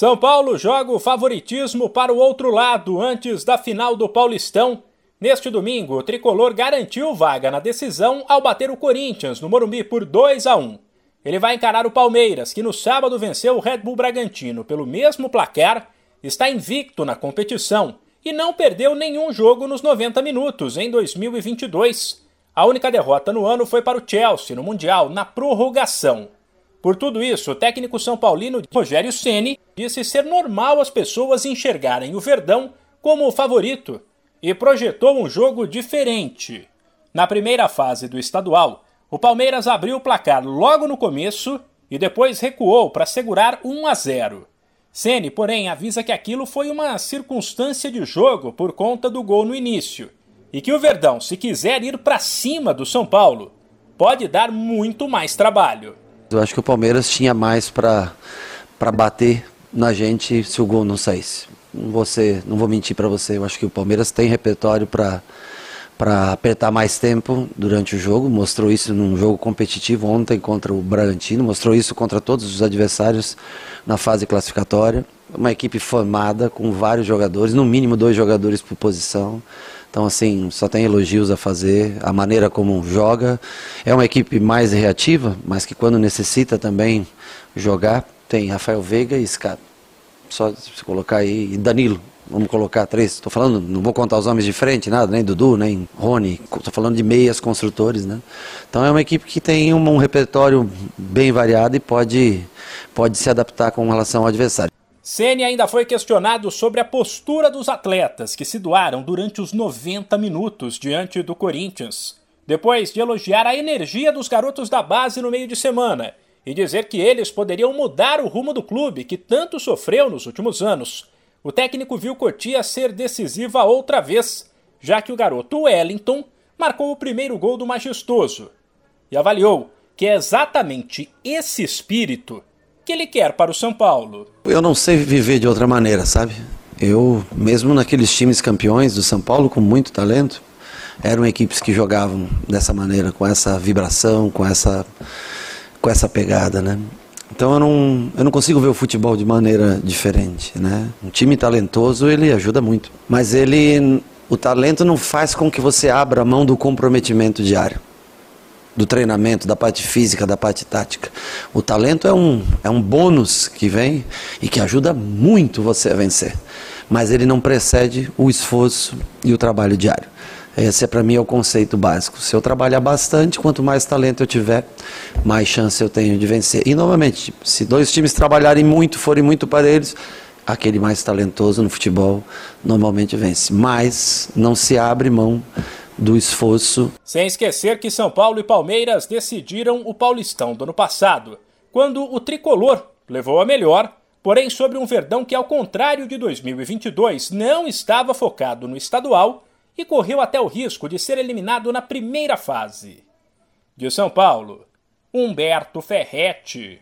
São Paulo joga o favoritismo para o outro lado antes da final do Paulistão. Neste domingo, o tricolor garantiu vaga na decisão ao bater o Corinthians no Morumbi por 2 a 1. Ele vai encarar o Palmeiras, que no sábado venceu o Red Bull Bragantino pelo mesmo placar, está invicto na competição e não perdeu nenhum jogo nos 90 minutos em 2022. A única derrota no ano foi para o Chelsea no Mundial na prorrogação. Por tudo isso, o técnico são paulino Rogério Ceni disse ser normal as pessoas enxergarem o Verdão como o favorito e projetou um jogo diferente. Na primeira fase do estadual, o Palmeiras abriu o placar logo no começo e depois recuou para segurar 1 a 0. Ceni, porém, avisa que aquilo foi uma circunstância de jogo por conta do gol no início e que o Verdão, se quiser ir para cima do São Paulo, pode dar muito mais trabalho. Eu acho que o Palmeiras tinha mais para bater na gente se o gol não saísse. Não vou, ser, não vou mentir para você, eu acho que o Palmeiras tem repertório para para apertar mais tempo durante o jogo, mostrou isso num jogo competitivo ontem contra o Bragantino, mostrou isso contra todos os adversários na fase classificatória. Uma equipe formada com vários jogadores, no mínimo dois jogadores por posição. Então, assim, só tem elogios a fazer, a maneira como joga. É uma equipe mais reativa, mas que quando necessita também jogar, tem Rafael Veiga e Scar. Só se colocar aí, e Danilo. Vamos colocar três. Estou falando, não vou contar os homens de frente, nada, nem Dudu, nem Rony. Estou falando de meias construtores, né? Então é uma equipe que tem um, um repertório bem variado e pode, pode se adaptar com relação ao adversário. Ceni ainda foi questionado sobre a postura dos atletas que se doaram durante os 90 minutos diante do Corinthians, depois de elogiar a energia dos garotos da base no meio de semana e dizer que eles poderiam mudar o rumo do clube que tanto sofreu nos últimos anos. O técnico viu Cotia ser decisiva outra vez, já que o garoto Wellington marcou o primeiro gol do majestoso e avaliou que é exatamente esse espírito que ele quer para o São Paulo. Eu não sei viver de outra maneira, sabe? Eu, mesmo naqueles times campeões do São Paulo, com muito talento, eram equipes que jogavam dessa maneira, com essa vibração, com essa, com essa pegada, né? Então eu não, eu não consigo ver o futebol de maneira diferente, né? Um time talentoso, ele ajuda muito. Mas ele, o talento não faz com que você abra a mão do comprometimento diário do treinamento, da parte física, da parte tática. O talento é um, é um bônus que vem e que ajuda muito você a vencer. Mas ele não precede o esforço e o trabalho diário. Esse é para mim é o conceito básico. Se eu trabalhar bastante, quanto mais talento eu tiver, mais chance eu tenho de vencer. E novamente, se dois times trabalharem muito, forem muito parelhos, aquele mais talentoso no futebol normalmente vence. Mas não se abre mão do esforço. Sem esquecer que São Paulo e Palmeiras decidiram o Paulistão do ano passado, quando o tricolor levou a melhor, porém sobre um Verdão que, ao contrário de 2022, não estava focado no estadual e correu até o risco de ser eliminado na primeira fase. De São Paulo, Humberto Ferretti.